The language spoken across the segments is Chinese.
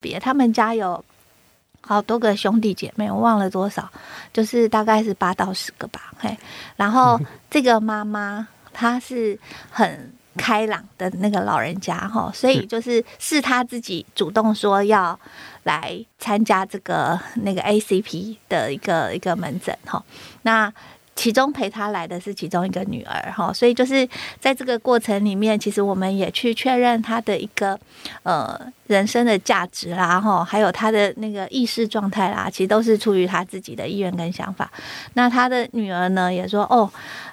别，他们家有好多个兄弟姐妹，我忘了多少，就是大概是八到十个吧。嘿，然后 这个妈妈她是很开朗的那个老人家哈，所以就是是她自己主动说要来参加这个那个 ACP 的一个一个门诊哈，那。其中陪他来的是其中一个女儿哈，所以就是在这个过程里面，其实我们也去确认他的一个呃人生的价值啦哈，还有他的那个意识状态啦，其实都是出于他自己的意愿跟想法。那他的女儿呢也说哦。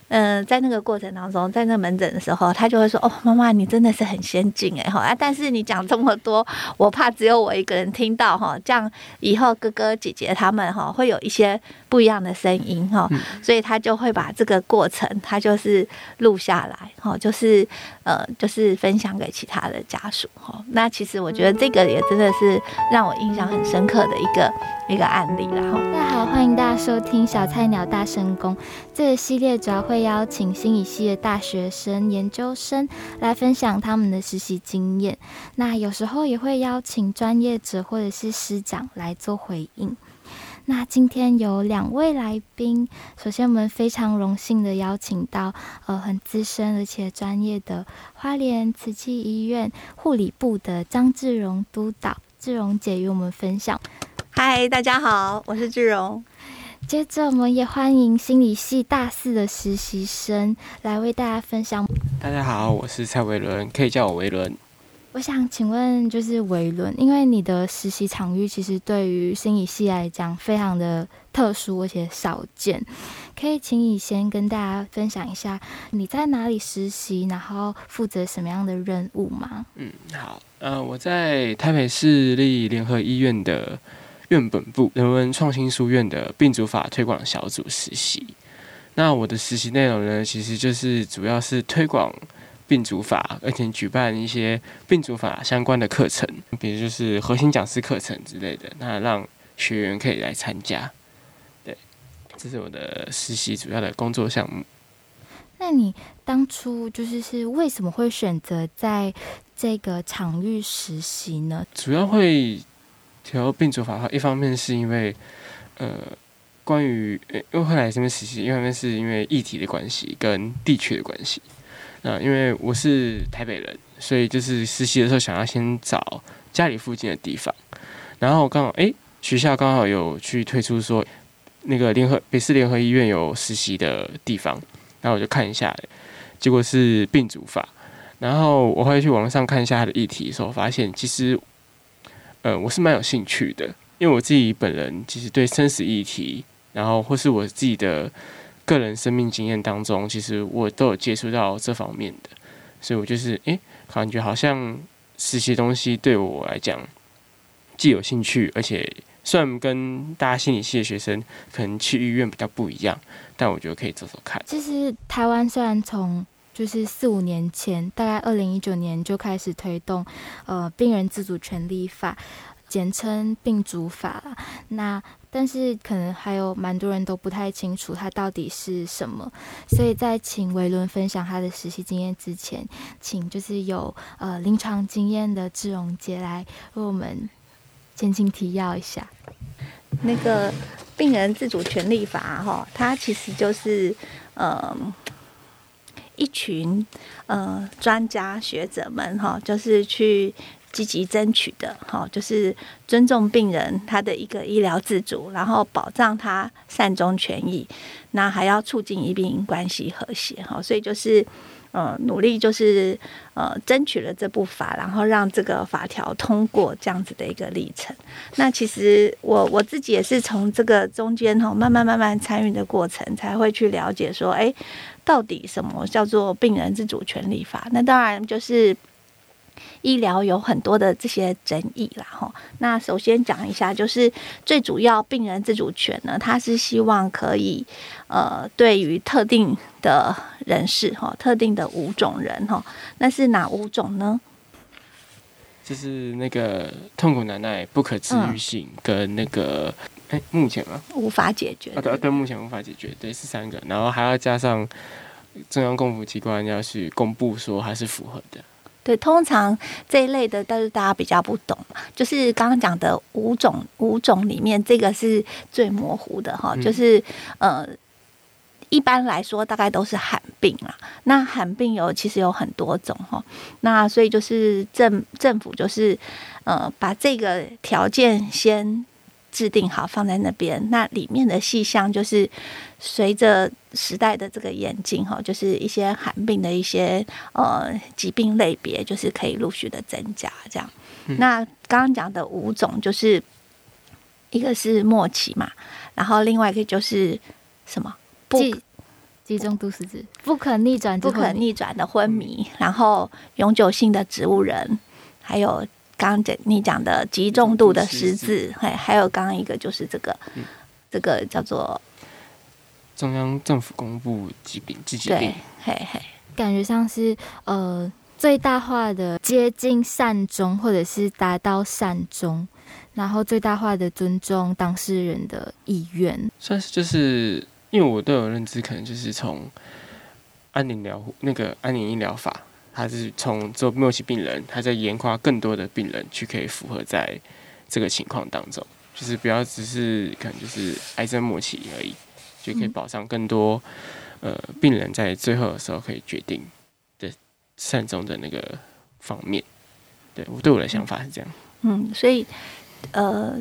嗯、呃，在那个过程当中，在那门诊的时候，他就会说：“哦，妈妈，你真的是很先进哎哈啊！但是你讲这么多，我怕只有我一个人听到哈，这样以后哥哥姐姐他们哈会有一些不一样的声音哈，所以他就会把这个过程他就是录下来哈，就是呃就是分享给其他的家属哈。那其实我觉得这个也真的是让我印象很深刻的一个一个案例啦哈。大家好，欢迎大家收听小菜鸟大神功这个系列，主要会。会邀请心理系的大学生、研究生来分享他们的实习经验。那有时候也会邀请专业者或者是师长来做回应。那今天有两位来宾，首先我们非常荣幸的邀请到呃很资深而且专业的花莲慈济医院护理部的张志荣督导，志荣姐与我们分享。嗨，大家好，我是志荣。接着，我们也欢迎心理系大四的实习生来为大家分享。大家好，我是蔡维伦，可以叫我维伦。我想请问，就是维伦，因为你的实习场域其实对于心理系来讲非常的特殊而且少见，可以请你先跟大家分享一下你在哪里实习，然后负责什么样的任务吗？嗯，好，呃，我在台北市立联合医院的。院本部人文创新书院的病主法推广小组实习，那我的实习内容呢，其实就是主要是推广病主法，而且举办一些病主法相关的课程，比如就是核心讲师课程之类的，那让学员可以来参加。对，这是我的实习主要的工作项目。那你当初就是是为什么会选择在这个场域实习呢？主要会。调病主法的话，一方面是因为，呃，关于，因为后来这边实习，一方面是因为议题的关系跟地区的关系。那因为我是台北人，所以就是实习的时候想要先找家里附近的地方。然后刚好，哎、欸，学校刚好有去推出说，那个联合北市联合医院有实习的地方，然后我就看一下，结果是病主法。然后我会去网上看一下它的议题的时候，发现其实。呃，我是蛮有兴趣的，因为我自己本人其实对生死议题，然后或是我自己的个人生命经验当中，其实我都有接触到这方面的，所以我就是诶、感觉好像实习东西对我来讲既有兴趣，而且虽然跟大家心理系的学生可能去医院比较不一样，但我觉得可以走走看。其实台湾虽然从就是四五年前，大概二零一九年就开始推动，呃，病人自主权利法，简称病主法。那但是可能还有蛮多人都不太清楚它到底是什么，所以在请维伦分享他的实习经验之前，请就是有呃临床经验的志荣姐来为我们前情提要一下。那个病人自主权利法哈，它其实就是呃。一群呃专家学者们哈，就是去积极争取的哈，就是尊重病人他的一个医疗自主，然后保障他善终权益，那还要促进医病关系和谐哈，所以就是呃努力就是呃争取了这部法，然后让这个法条通过这样子的一个历程。那其实我我自己也是从这个中间哈慢慢慢慢参与的过程，才会去了解说，哎。到底什么叫做病人自主权利法？那当然就是医疗有很多的这些争议啦。哈，那首先讲一下，就是最主要病人自主权呢，他是希望可以呃，对于特定的人士哈，特定的五种人哈，那是哪五种呢？就是那个痛苦难耐、不可治愈性跟那个。哎，目前啊，无法解决。啊，对对，目前无法解决，对，是三个，然后还要加上中央公服机关要去公布说还是符合的。对，通常这一类的但是大家比较不懂，就是刚刚讲的五种五种里面，这个是最模糊的哈，就是呃。一般来说，大概都是罕病啦。那罕病有其实有很多种哈。那所以就是政政府就是呃把这个条件先制定好放在那边。那里面的细项就是随着时代的这个演进哈，就是一些罕病的一些呃疾病类别，就是可以陆续的增加这样。那刚刚讲的五种就是一个是末期嘛，然后另外一个就是什么？不，集中度失智，不可逆转，不可逆转的昏迷，嗯、然后永久性的植物人，还有刚刚你讲的极重度的失智，还还有刚刚一个就是这个，嗯、这个叫做中央政府公布疾病，疾病，对，嘿嘿，感觉像是呃最大化的接近善终，或者是达到善终，然后最大化的尊重当事人的意愿，算是就是。因为我都有认知，可能就是从安宁疗那个安宁医疗法，它是从做末期病人，它在研发更多的病人去可以符合在这个情况当中，就是不要只是可能就是癌症末期而已，就可以保障更多呃病人在最后的时候可以决定的善终的那个方面。对我对我的想法是这样。嗯，所以呃。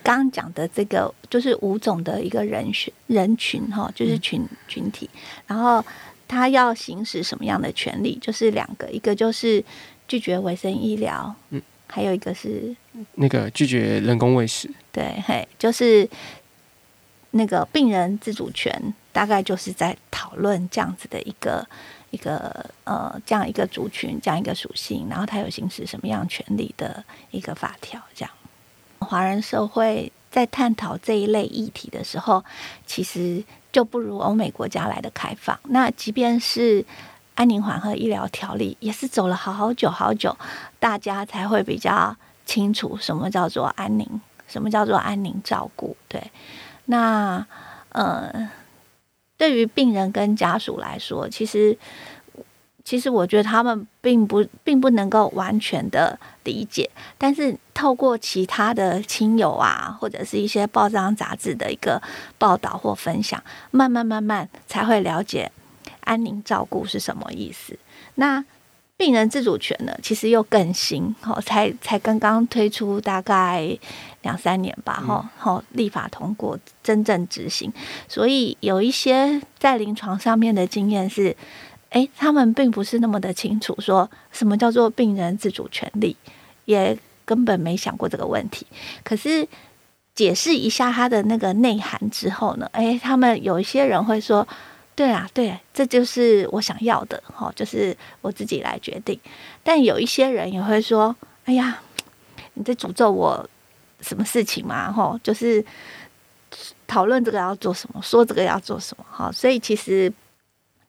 刚刚讲的这个就是五种的一个人群人群哈，就是群群体，然后他要行使什么样的权利？就是两个，一个就是拒绝卫生医疗，嗯，还有一个是那个拒绝人工喂食，对，嘿，就是那个病人自主权，大概就是在讨论这样子的一个一个呃这样一个族群，这样一个属性，然后他有行使什么样权利的一个法条，这样。华人社会在探讨这一类议题的时候，其实就不如欧美国家来的开放。那即便是安宁缓和医疗条例，也是走了好好久好久，大家才会比较清楚什么叫做安宁，什么叫做安宁照顾。对，那呃，对于病人跟家属来说，其实。其实我觉得他们并不并不能够完全的理解，但是透过其他的亲友啊，或者是一些报章杂志的一个报道或分享，慢慢慢慢才会了解安宁照顾是什么意思。那病人自主权呢，其实又更新，哦，才才刚刚推出大概两三年吧，哈，好，立法通过，真正执行，所以有一些在临床上面的经验是。诶，他们并不是那么的清楚，说什么叫做病人自主权利，也根本没想过这个问题。可是解释一下他的那个内涵之后呢，诶，他们有一些人会说：“对啊，对，这就是我想要的，哈，就是我自己来决定。”但有一些人也会说：“哎呀，你在诅咒我什么事情嘛？哈，就是讨论这个要做什么，说这个要做什么，哈。”所以其实。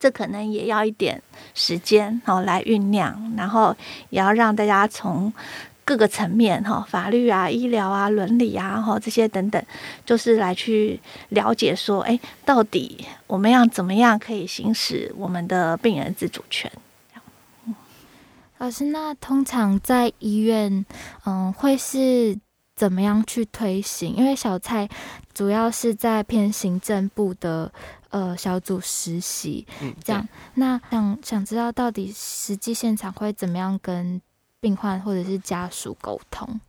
这可能也要一点时间哦，来酝酿，然后也要让大家从各个层面哈，法律啊、医疗啊、伦理啊，哈这些等等，就是来去了解说，哎，到底我们要怎么样可以行使我们的病人自主权？老师，那通常在医院，嗯，会是怎么样去推行？因为小蔡主要是在偏行政部的。呃，小组实习，这样，那想想知道到底实际现场会怎么样跟病患或者是家属沟通？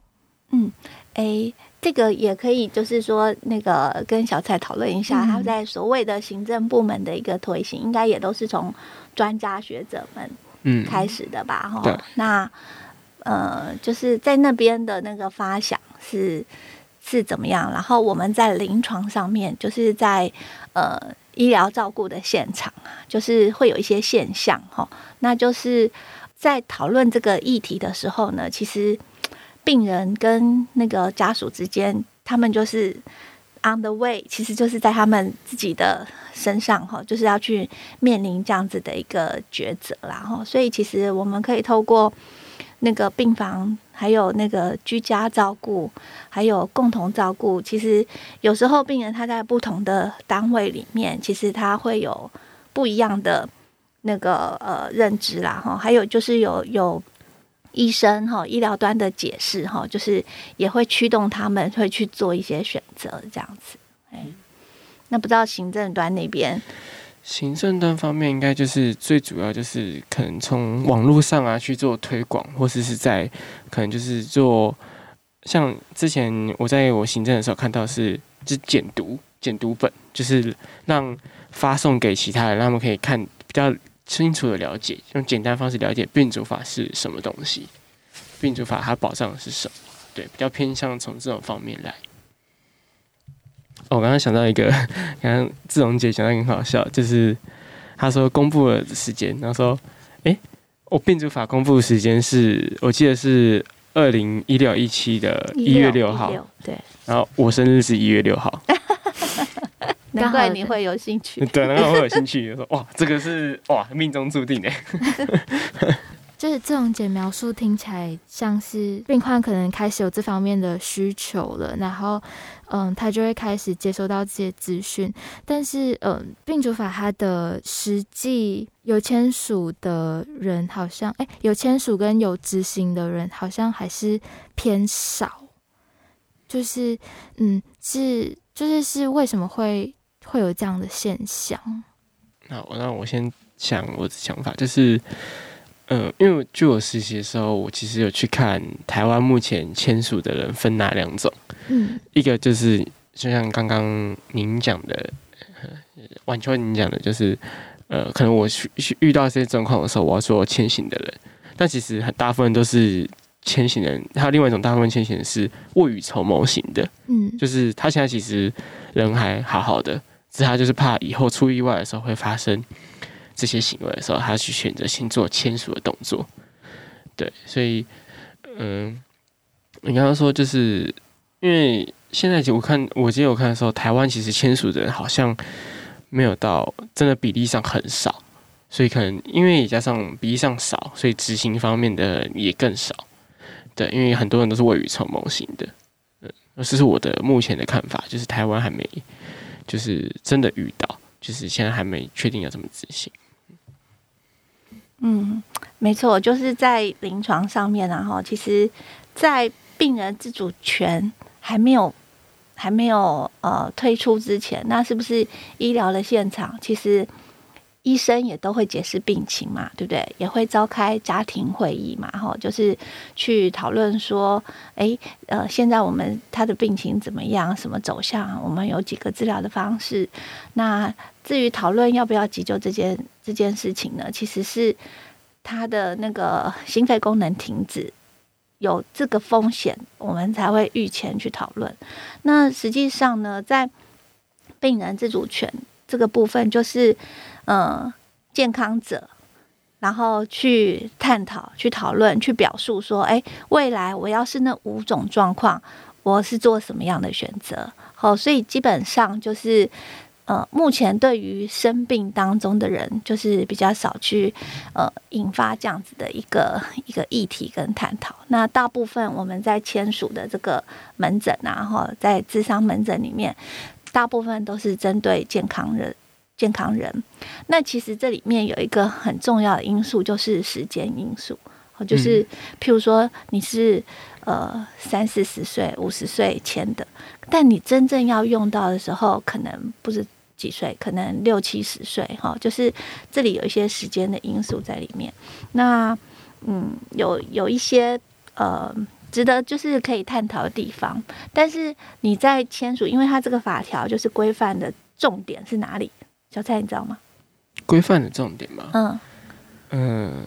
嗯，诶，这个也可以，就是说那个跟小蔡讨论一下，他在所谓的行政部门的一个推行，嗯、应该也都是从专家学者们嗯开始的吧？哈、嗯，那呃，就是在那边的那个发想是是怎么样？然后我们在临床上面，就是在呃。医疗照顾的现场啊，就是会有一些现象哈，那就是在讨论这个议题的时候呢，其实病人跟那个家属之间，他们就是 on the way，其实就是在他们自己的身上哈，就是要去面临这样子的一个抉择啦哈，所以其实我们可以透过那个病房。还有那个居家照顾，还有共同照顾。其实有时候病人他在不同的单位里面，其实他会有不一样的那个呃认知啦哈。还有就是有有医生哈，医疗端的解释哈，就是也会驱动他们会去做一些选择这样子。哎，那不知道行政端那边，行政端方面应该就是最主要就是可能从网络上啊去做推广，或者是在可能就是做像之前我在我行政的时候看到是就简读简读本，就是让发送给其他人，让他们可以看比较。清楚的了解，用简单方式了解病主法是什么东西，病主法它保障的是什么？对，比较偏向从这种方面来。哦、我刚刚想到一个，刚刚志荣姐讲的很好笑，就是她说公布了时间，然后说，哎、欸，我病主法公布的时间是我记得是二零一六一七的一月六号，对，然后我生日是一月六号。难怪你会有兴趣，对，难怪我会有兴趣。就说 哇，这个是哇，命中注定的。就是这种简描述听起来像是病患可能开始有这方面的需求了，然后嗯，他就会开始接收到这些资讯。但是嗯，病主法它的实际有签署的人好像，哎、欸，有签署跟有执行的人好像还是偏少。就是嗯，是就是是为什么会？会有这样的现象。那我那我先讲我的想法，就是，呃，因为据我实习的时候，我其实有去看台湾目前签署的人分哪两种。嗯，一个就是就像刚刚您讲的，晚秋您讲的，就是呃，可能我去遇到这些状况的时候，我要做签行的人，但其实很大部分都是签行人，还有另外一种大部分签行人是未雨绸缪型的。嗯，就是他现在其实人还好好的。是他就是怕以后出意外的时候会发生这些行为的时候，他去选择先做签署的动作。对，所以，嗯，你刚刚说就是因为现在我看，我记得我看的时候，台湾其实签署的人好像没有到真的比例上很少，所以可能因为加上比例上少，所以执行方面的也更少。对，因为很多人都是未雨绸缪型的。嗯，这是我的目前的看法，就是台湾还没。就是真的遇到，就是现在还没确定要怎么执行。嗯，没错，就是在临床上面，然后其实，在病人自主权还没有还没有呃推出之前，那是不是医疗的现场其实？医生也都会解释病情嘛，对不对？也会召开家庭会议嘛，哈，就是去讨论说，哎，呃，现在我们他的病情怎么样，什么走向？我们有几个治疗的方式。那至于讨论要不要急救这件这件事情呢，其实是他的那个心肺功能停止有这个风险，我们才会预前去讨论。那实际上呢，在病人自主权这个部分，就是。嗯，健康者，然后去探讨、去讨论、去表述说：“哎，未来我要是那五种状况，我是做什么样的选择？”好，所以基本上就是，呃，目前对于生病当中的人，就是比较少去呃引发这样子的一个一个议题跟探讨。那大部分我们在签署的这个门诊啊，哈，在智商门诊里面，大部分都是针对健康人。健康人，那其实这里面有一个很重要的因素，就是时间因素。就是譬如说你是呃三四十岁、五十岁签的，但你真正要用到的时候，可能不是几岁，可能六七十岁哈。就是这里有一些时间的因素在里面。那嗯，有有一些呃值得就是可以探讨的地方。但是你在签署，因为它这个法条就是规范的重点是哪里？小蔡，你知道吗？规范的重点吗？嗯嗯，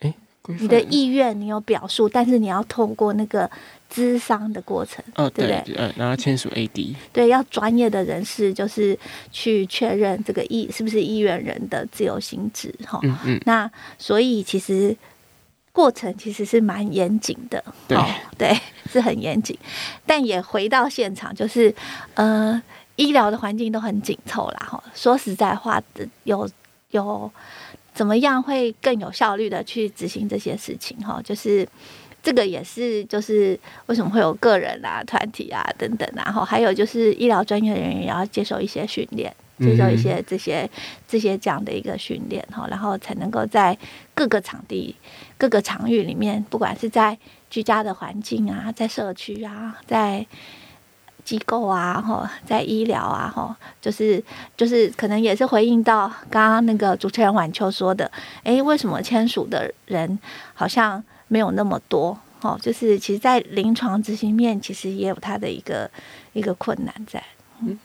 哎、呃，你的意愿你有表述，但是你要透过那个咨商的过程，哦，对不对？嗯，然后签署 AD，对，要专业的人士就是去确认这个意是不是意愿人的自由心智，哈，嗯嗯。那所以其实过程其实是蛮严谨的，对对，是很严谨，但也回到现场，就是呃。医疗的环境都很紧凑啦，哈。说实在话，有有怎么样会更有效率的去执行这些事情，哈，就是这个也是就是为什么会有个人啊、团体啊等等，然后还有就是医疗专业人员也要接受一些训练，接受一些这些这些这样的一个训练，哈，然后才能够在各个场地各个场域里面，不管是在居家的环境啊，在社区啊，在机构啊，吼，在医疗啊，吼，就是就是可能也是回应到刚刚那个主持人婉秋说的，诶，为什么签署的人好像没有那么多？哦，就是其实，在临床执行面，其实也有它的一个一个困难在。嗯，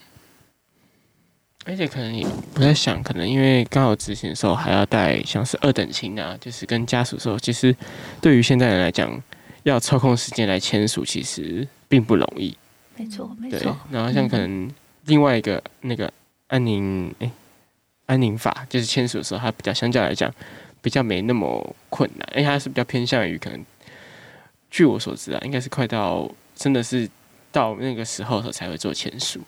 而且可能也不在想，可能因为刚好执行的时候还要带像是二等亲啊，就是跟家属说，其实对于现代人来讲，要抽空时间来签署，其实并不容易。没错，没错。然后像可能另外一个那个安宁，哎、欸，安宁法就是签署的时候，它比较相较来讲比较没那么困难，因为它是比较偏向于可能，据我所知啊，应该是快到真的是到那个时候的时候才会做签署。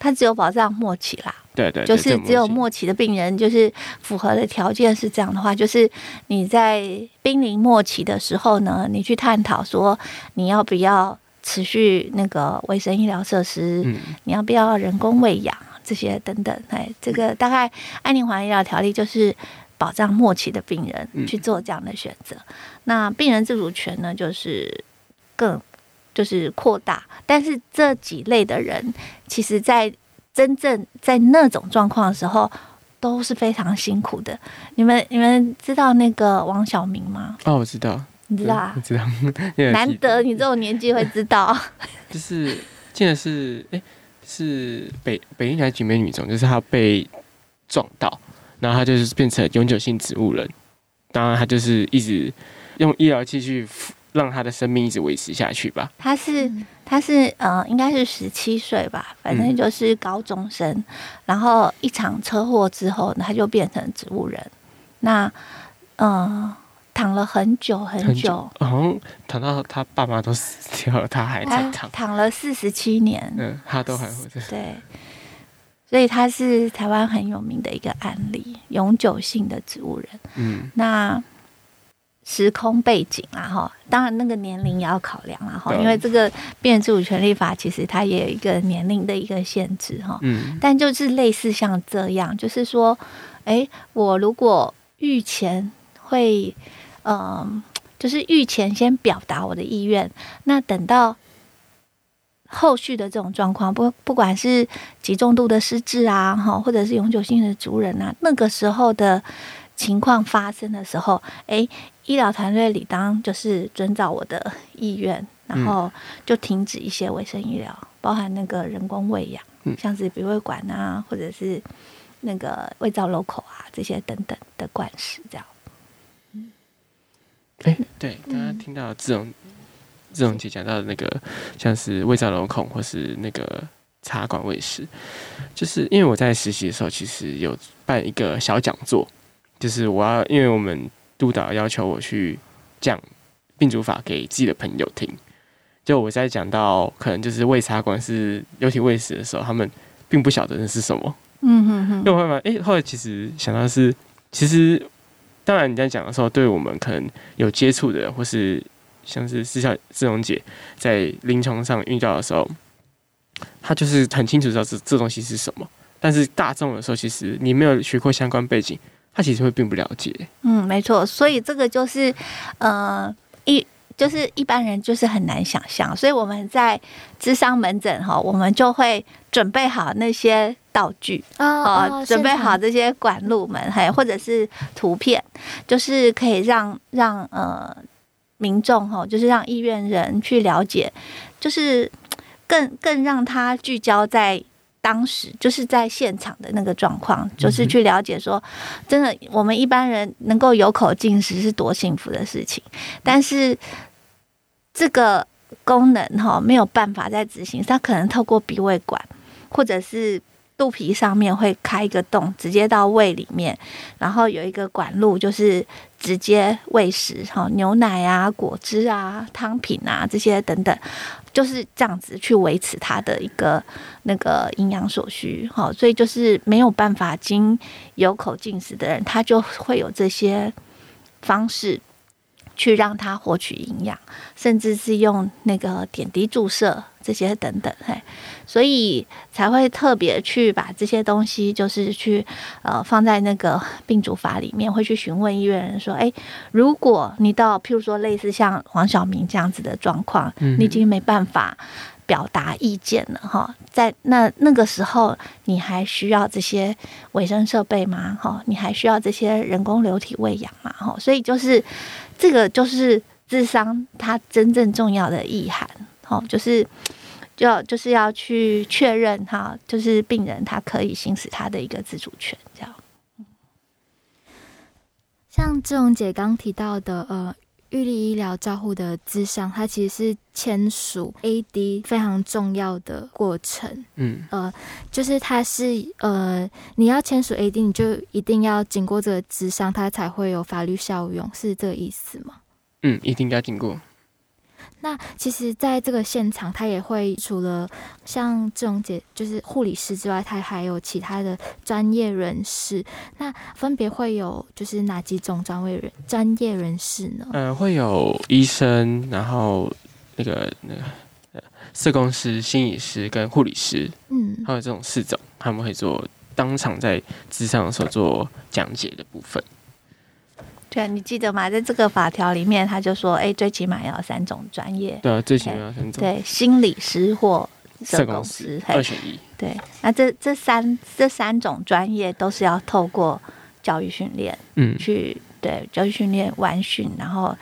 它只有保障末期啦，对，对对，就是只有末期的病人，就是符合的条件是这样的话，就是你在濒临末期的时候呢，你去探讨说你要不要。持续那个卫生医疗设施，嗯、你要不要人工喂养这些等等？哎，这个大概安宁环医疗条例就是保障末期的病人去做这样的选择。嗯、那病人自主权呢，就是更就是扩大。但是这几类的人，其实在真正在那种状况的时候，都是非常辛苦的。你们你们知道那个王晓明吗？哦，我知道。你知道啊？知道，难得你这种年纪会知道。就是，记得是，哎、欸，是北北京台景美女中，就是他被撞到，然后他就是变成永久性植物人。当然，他就是一直用医疗器具让他的生命一直维持下去吧。他是，他是，呃，应该是十七岁吧，反正就是高中生。嗯、然后一场车祸之后，他就变成植物人。那，嗯、呃。躺了很久很久，好像躺到他爸妈都死掉了，他还在躺。躺了四十七年，嗯，他都还活着。对，所以他是台湾很有名的一个案例，永久性的植物人。嗯，那时空背景啊，哈，当然那个年龄也要考量啊，哈，因为这个病人自主权利法其实它也有一个年龄的一个限制，哈。嗯，但就是类似像这样，就是说，哎，我如果预前会。嗯，就是预前先表达我的意愿，那等到后续的这种状况，不不管是极重度的失智啊，哈，或者是永久性的族人啊，那个时候的情况发生的时候，哎，医疗团队理当就是遵照我的意愿，然后就停止一些卫生医疗，包含那个人工喂养，像是鼻胃管啊，或者是那个胃造瘘口啊这些等等的灌食这样。哎，对，刚刚听到志荣志荣姐讲到的那个，像是胃造瘘孔或是那个插管喂食，就是因为我在实习的时候，其实有办一个小讲座，就是我要因为我们督导要求我去讲病主法给自己的朋友听，就我在讲到可能就是胃插管是流体喂食的时候，他们并不晓得那是什么，嗯哼哼，因为后来哎，后来其实想到是其实。当然，你在讲的时候，对我们可能有接触的，或是像是私下志荣姐在临床上遇到的时候，他就是很清楚知道这这东西是什么。但是大众的时候，其实你没有学过相关背景，他其实会并不了解。嗯，没错。所以这个就是，呃，一就是一般人就是很难想象。所以我们在智商门诊哈，我们就会准备好那些。道具哦，哦准备好这些管路门，还或者是图片，就是可以让让呃民众哈，就是让医院人去了解，就是更更让他聚焦在当时，就是在现场的那个状况，就是去了解说，真的我们一般人能够有口进食是多幸福的事情，但是这个功能哈没有办法再执行，他可能透过鼻胃管或者是。肚皮上面会开一个洞，直接到胃里面，然后有一个管路，就是直接喂食，哈，牛奶啊、果汁啊、汤品啊这些等等，就是这样子去维持它的一个那个营养所需，哈，所以就是没有办法经有口进食的人，他就会有这些方式去让他获取营养，甚至是用那个点滴注射。这些等等，嘿，所以才会特别去把这些东西，就是去呃放在那个病主法里面，会去询问医院人说，哎，如果你到譬如说类似像黄晓明这样子的状况，你已经没办法表达意见了哈，在那那个时候，你还需要这些卫生设备吗？哈，你还需要这些人工流体喂养吗？哈，所以就是这个就是智商它真正重要的意涵，哈，就是就要就是要去确认哈，就是病人他可以行使他的一个自主权，这样。像志荣姐刚提到的，呃。预立医疗照护的咨商，它其实是签署 AD 非常重要的过程。嗯，呃，就是它是呃，你要签署 AD，你就一定要经过这个咨商，它才会有法律效用，是这个意思吗？嗯，一定要经过。那其实，在这个现场，他也会除了像这种解，就是护理师之外，他还有其他的专业人士。那分别会有就是哪几种专业人专业人士呢？呃，会有医生，然后那个那个社工师、心理师跟护理师，嗯，还有这种四种，他们会做当场在咨商的时候做讲解的部分。对，你记得吗？在这个法条里面，他就说，哎，最起码要三种专业。对，最起码要三种。对，心理师或社工师，二选一。对，那这这三这三种专业都是要透过教育训练，嗯，去对教育训练完训，然后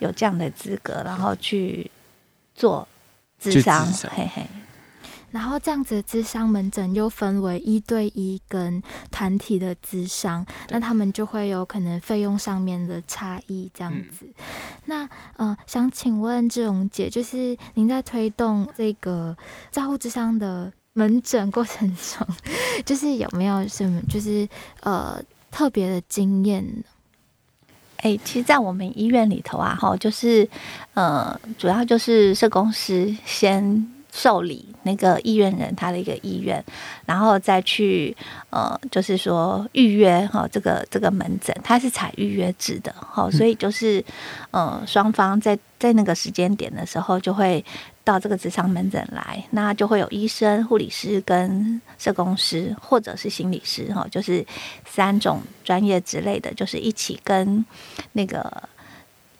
有这样的资格，然后去做智商，嘿嘿。然后这样子的咨商门诊又分为一对一跟团体的智商，那他们就会有可能费用上面的差异这样子。嗯、那呃，想请问志荣姐，就是您在推动这个照护智商的门诊过程中，就是有没有什么就是呃特别的经验？哎，其实，在我们医院里头啊，哈，就是呃，主要就是社工师先。受理那个意愿人他的一个意愿，然后再去呃，就是说预约哈，这个这个门诊它是采预约制的哈，所以就是呃，双方在在那个时间点的时候就会到这个职场门诊来，那就会有医生、护理师跟社工师或者是心理师哈，就是三种专业之类的，就是一起跟那个。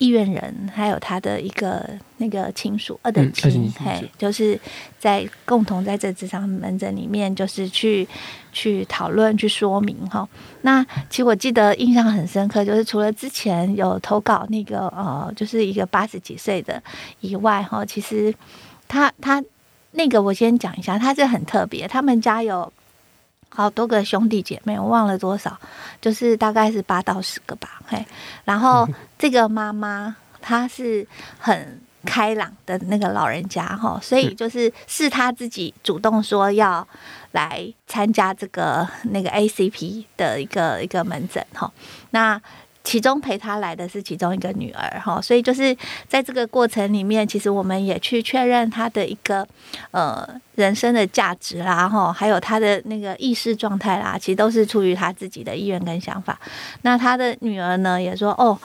意愿人还有他的一个那个亲属二等亲，嘿，就是在共同在这职场门诊里面，就是去去讨论、去说明哈。那其实我记得印象很深刻，就是除了之前有投稿那个呃，就是一个八十几岁的以外哈，其实他他那个我先讲一下，他是很特别，他们家有。好多个兄弟姐妹，我忘了多少，就是大概是八到十个吧。嘿，然后 这个妈妈她是很开朗的那个老人家哈，所以就是是她自己主动说要来参加这个那个 ACP 的一个一个门诊哈。那其中陪他来的是其中一个女儿哈，所以就是在这个过程里面，其实我们也去确认他的一个呃人生的价值啦哈，还有他的那个意识状态啦，其实都是出于他自己的意愿跟想法。那他的女儿呢也说哦。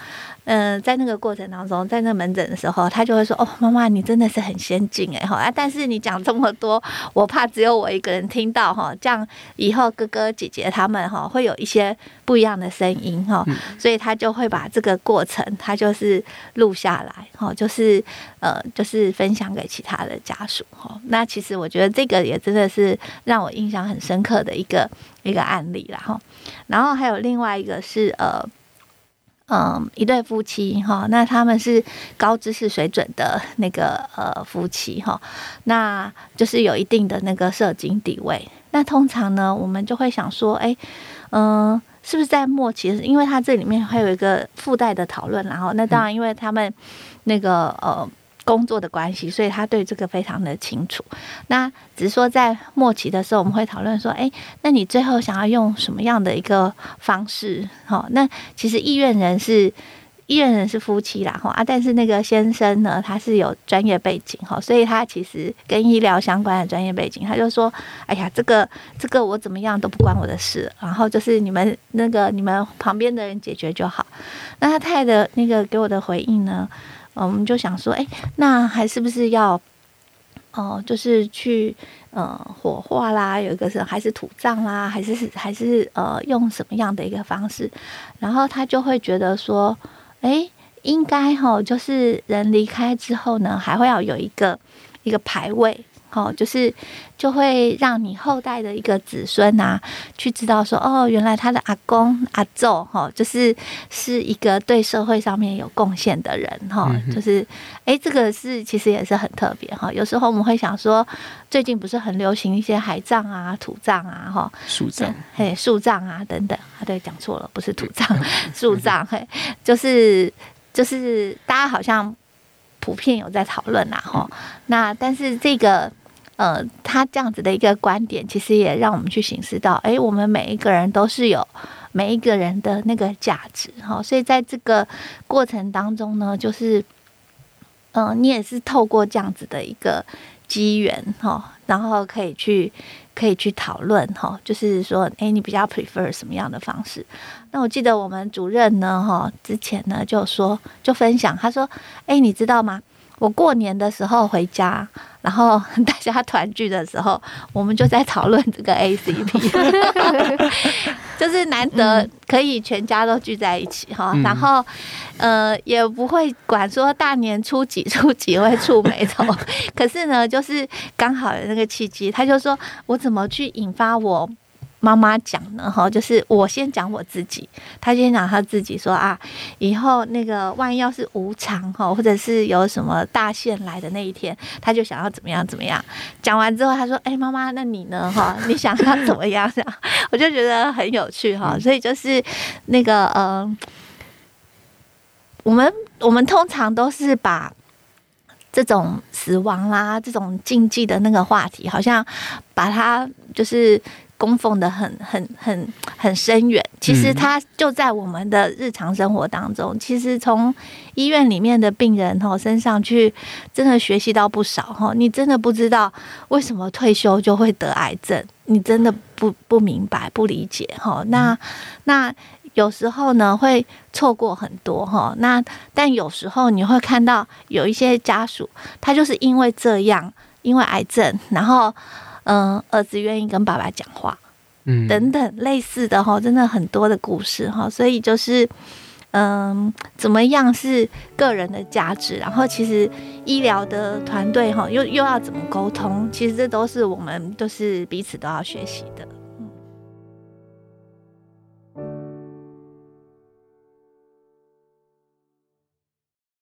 嗯、呃，在那个过程当中，在那门诊的时候，他就会说：“哦，妈妈，你真的是很先进哎哈！啊，但是你讲这么多，我怕只有我一个人听到哈，这样以后哥哥姐姐他们哈会有一些不一样的声音哈，所以他就会把这个过程他就是录下来哈，就是呃就是分享给其他的家属哈。那其实我觉得这个也真的是让我印象很深刻的一个一个案例啦哈。然后还有另外一个是呃。嗯，一对夫妻哈，那他们是高知识水准的那个呃夫妻哈，那就是有一定的那个社经地位。那通常呢，我们就会想说，哎，嗯，是不是在末期？因为他这里面会有一个附带的讨论，然后那当然，因为他们那个呃。工作的关系，所以他对这个非常的清楚。那只是说在末期的时候，我们会讨论说，哎，那你最后想要用什么样的一个方式？哈，那其实意愿人是意愿人是夫妻啦，哈啊，但是那个先生呢，他是有专业背景哈，所以他其实跟医疗相关的专业背景，他就说，哎呀，这个这个我怎么样都不关我的事，然后就是你们那个你们旁边的人解决就好。那他太太的那个给我的回应呢？我们就想说，哎，那还是不是要，哦，就是去呃火化啦，有一个是还是土葬啦，还是还是呃用什么样的一个方式，然后他就会觉得说，哎，应该哈，就是人离开之后呢，还会要有一个一个牌位。哦，就是就会让你后代的一个子孙啊，去知道说，哦，原来他的阿公阿祖哈，就是是一个对社会上面有贡献的人哈，就是，哎，这个是其实也是很特别哈。有时候我们会想说，最近不是很流行一些海葬啊、土葬啊，哈，树葬，嘿，树葬啊等等，啊，对，讲错了，不是土葬，树葬，嘿，就是就是大家好像。普遍有在讨论呐，哈，那但是这个，呃，他这样子的一个观点，其实也让我们去醒思到，哎，我们每一个人都是有每一个人的那个价值，哈，所以在这个过程当中呢，就是，嗯、你也是透过这样子的一个机缘，哈，然后可以去。可以去讨论哈，就是说，诶，你比较 prefer 什么样的方式？那我记得我们主任呢，哈，之前呢就说，就分享，他说，诶，你知道吗？我过年的时候回家，然后大家团聚的时候，我们就在讨论这个 ACP，就是难得可以全家都聚在一起哈，然后呃也不会管说大年初几初几会触眉头，可是呢，就是刚好有那个契机，他就说我怎么去引发我。妈妈讲呢，哈，就是我先讲我自己，他先讲他自己说啊，以后那个万一要是无常哈，或者是有什么大限来的那一天，他就想要怎么样怎么样。讲完之后，他说：“哎，妈妈，那你呢？哈，你想要怎么样？”这样，我就觉得很有趣哈。所以就是那个呃，我们我们通常都是把这种死亡啦、这种禁忌的那个话题，好像把它就是。供奉的很很很很深远，其实它就在我们的日常生活当中。嗯、其实从医院里面的病人吼身上去，真的学习到不少吼。你真的不知道为什么退休就会得癌症，你真的不不明白不理解吼。那那有时候呢会错过很多哈。那但有时候你会看到有一些家属，他就是因为这样，因为癌症，然后。嗯，儿子愿意跟爸爸讲话，嗯，等等类似的哈，真的很多的故事哈，所以就是，嗯，怎么样是个人的价值，然后其实医疗的团队哈，又又要怎么沟通，其实这都是我们都是彼此都要学习的。